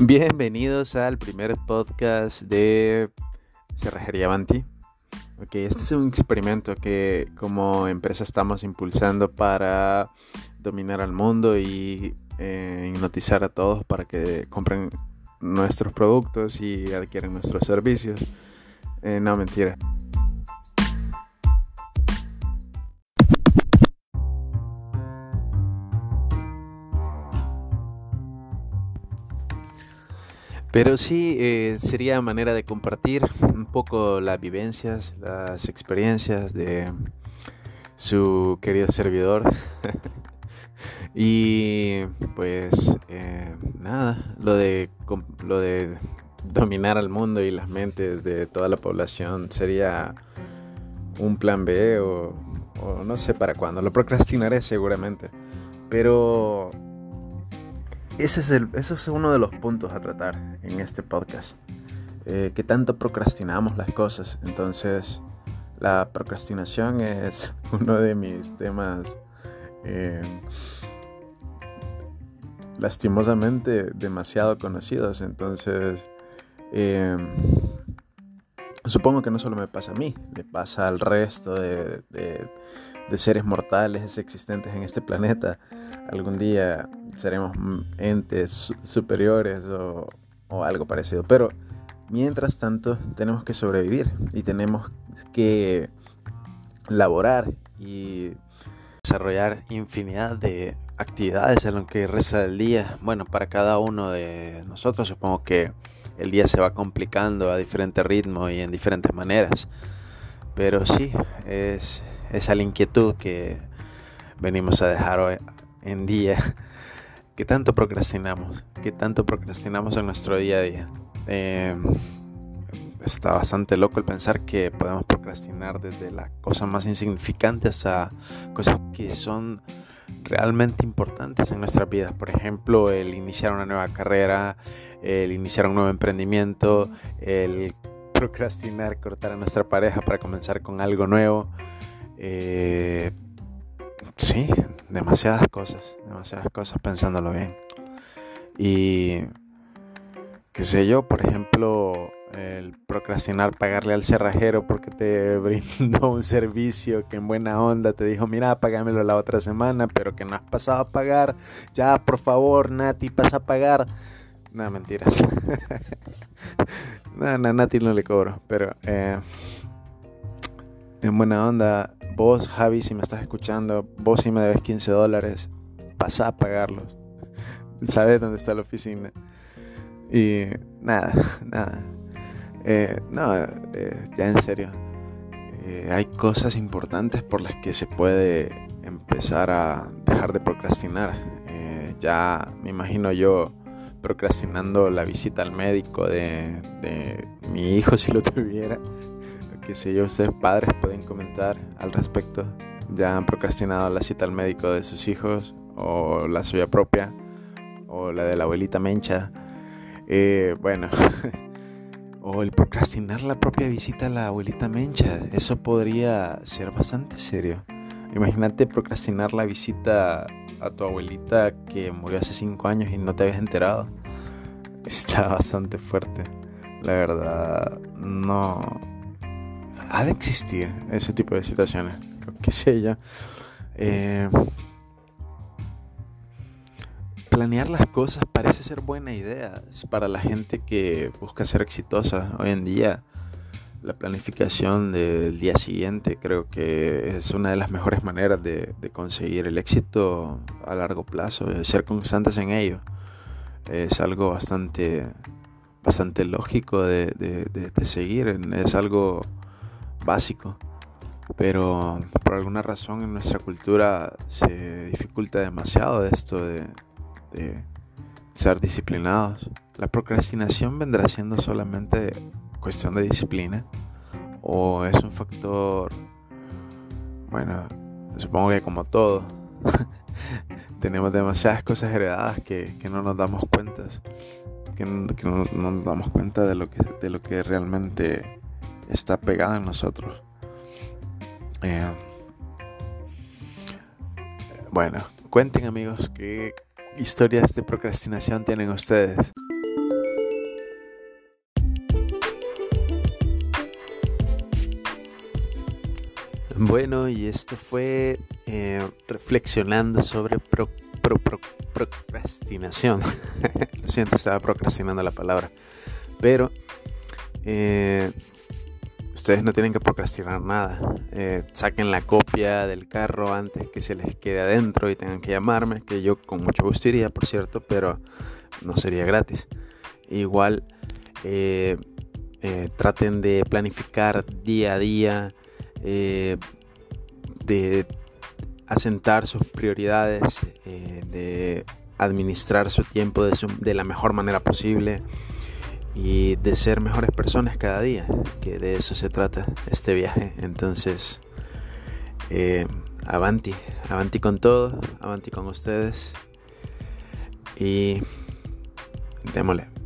Bienvenidos al primer podcast de Cerrajería Banti. Ok, este es un experimento que como empresa estamos impulsando para dominar al mundo y eh, hipnotizar a todos para que compren nuestros productos y adquieran nuestros servicios. Eh, no, mentira. Pero sí, eh, sería manera de compartir un poco las vivencias, las experiencias de su querido servidor. y pues eh, nada, lo de, lo de dominar al mundo y las mentes de toda la población sería un plan B o, o no sé para cuándo. Lo procrastinaré seguramente. Pero ese es, el, es uno de los puntos a tratar en este podcast. Eh, que tanto procrastinamos las cosas. Entonces, la procrastinación es uno de mis temas eh, lastimosamente demasiado conocidos. Entonces, eh, supongo que no solo me pasa a mí, le pasa al resto de seres mortales existentes en este planeta. Algún día seremos entes superiores o, algo parecido. Pero mientras tanto tenemos que sobrevivir y tenemos que laborar y desarrollar infinidad de actividades en lo que resta del día. Bueno, para cada uno de nosotros supongo que el día se va complicando a diferente ritmo y en diferentes maneras. Pero sí, es esa inquietud que venimos a dejar hoy en día ¿Qué tanto procrastinamos? ¿Qué tanto procrastinamos en nuestro día a día? Em, está bastante loco el pensar que podemos procrastinar desde la cosa más insignificante hasta cosas que son realmente importantes en nuestras vidas. Por ejemplo, el iniciar una nueva carrera, el iniciar un nuevo emprendimiento, el procrastinar, cortar a nuestra pareja para comenzar con algo nuevo. Eh, Sí, demasiadas cosas, demasiadas cosas pensándolo bien. Y qué sé yo, por ejemplo, el procrastinar pagarle al cerrajero porque te brindó un servicio que en buena onda te dijo, mira, pagámelo la otra semana, pero que no has pasado a pagar. Ya, por favor, Nati, pasa a pagar. No, mentiras. no, no, Nati no le cobro, pero eh, en buena onda vos, Javi, si me estás escuchando, vos si me debes 15 dólares, pasa a pagarlos. Sabes dónde está la oficina. Y nada, nada. Eh, no, eh, ya en serio. Eh, hay cosas importantes por las que se puede empezar a dejar de procrastinar. ya me imagino yo procrastinando la visita al médico de, de mi hijo si lo tuviera que si ustedes padres pueden comentar al respecto. Ya han procrastinado la cita al médico de sus hijos o la suya propia o la de la abuelita Mencha. Eh, bueno, o el procrastinar la propia visita a la abuelita Mencha. Eso podría ser bastante serio. Imagínate procrastinar la visita a tu abuelita que murió hace 5 años y no te habías enterado. Está bastante fuerte. La verdad, no, ha de existir ese tipo de situaciones. Que sé yo. Planear las cosas parece ser buena idea para la gente que busca ser exitosa. Hoy en día, la planificación del día siguiente creo que es una de las mejores maneras de, conseguir el éxito a largo plazo, ser constantes en ello. Es algo bastante, bastante lógico de, de seguir, es algo básico, pero por alguna razón en nuestra cultura se dificulta demasiado esto de, ser disciplinados. La procrastinación vendrá siendo solamente cuestión de disciplina o es un factor, bueno, supongo que como todo, tenemos demasiadas cosas heredadas que, no nos damos cuenta, que, no, no, nos damos cuenta de lo que, de lo que realmente está pegada en nosotros. Eh, bueno, cuenten amigos qué historias de procrastinación tienen ustedes. Bueno, y esto fue eh, reflexionando sobre procrastinación. Lo siento, estaba procrastinando la palabra. Pero eh, ustedes no tienen que procrastinar nada. Eh, saquen la copia del carro antes que se les quede adentro y tengan que llamarme, que yo con mucho gusto iría, por cierto, pero no sería gratis. Igual traten de planificar día a día eh, de asentar sus prioridades, eh, de administrar su tiempo de, la mejor manera posible y de ser mejores personas cada día, que de eso se trata este viaje. Entonces, eh, avanti, avanti con todo, avanti con ustedes y démosle.